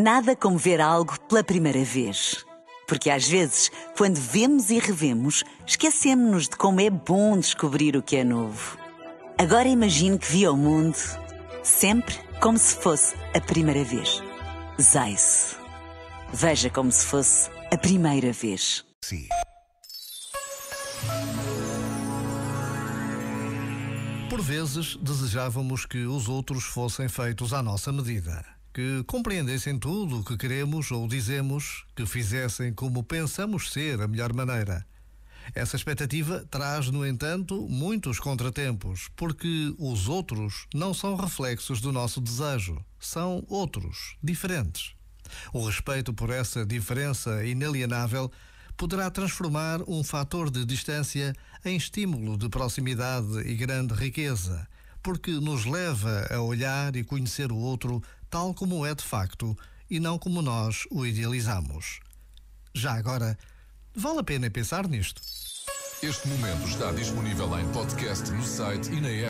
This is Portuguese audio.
Nada como ver algo pela primeira vez. Porque às vezes, quando vemos e revemos, esquecemos-nos de como é bom descobrir o que é novo. Agora imagine que viu o mundo sempre como se fosse a primeira vez. Zais. Veja como se fosse a primeira vez. Sim. Por vezes desejávamos que os outros fossem feitos à nossa medida que compreendessem tudo o que queremos ou dizemos, que fizessem como pensamos ser a melhor maneira. Essa expectativa traz, no entanto, muitos contratempos, porque os outros não são reflexos do nosso desejo, são outros, diferentes. O respeito por essa diferença inalienável poderá transformar um fator de distância em estímulo de proximidade e grande riqueza porque nos leva a olhar e conhecer o outro tal como é de facto e não como nós o idealizamos. Já agora, vale a pena pensar nisto. Este momento está disponível em podcast no site e na app.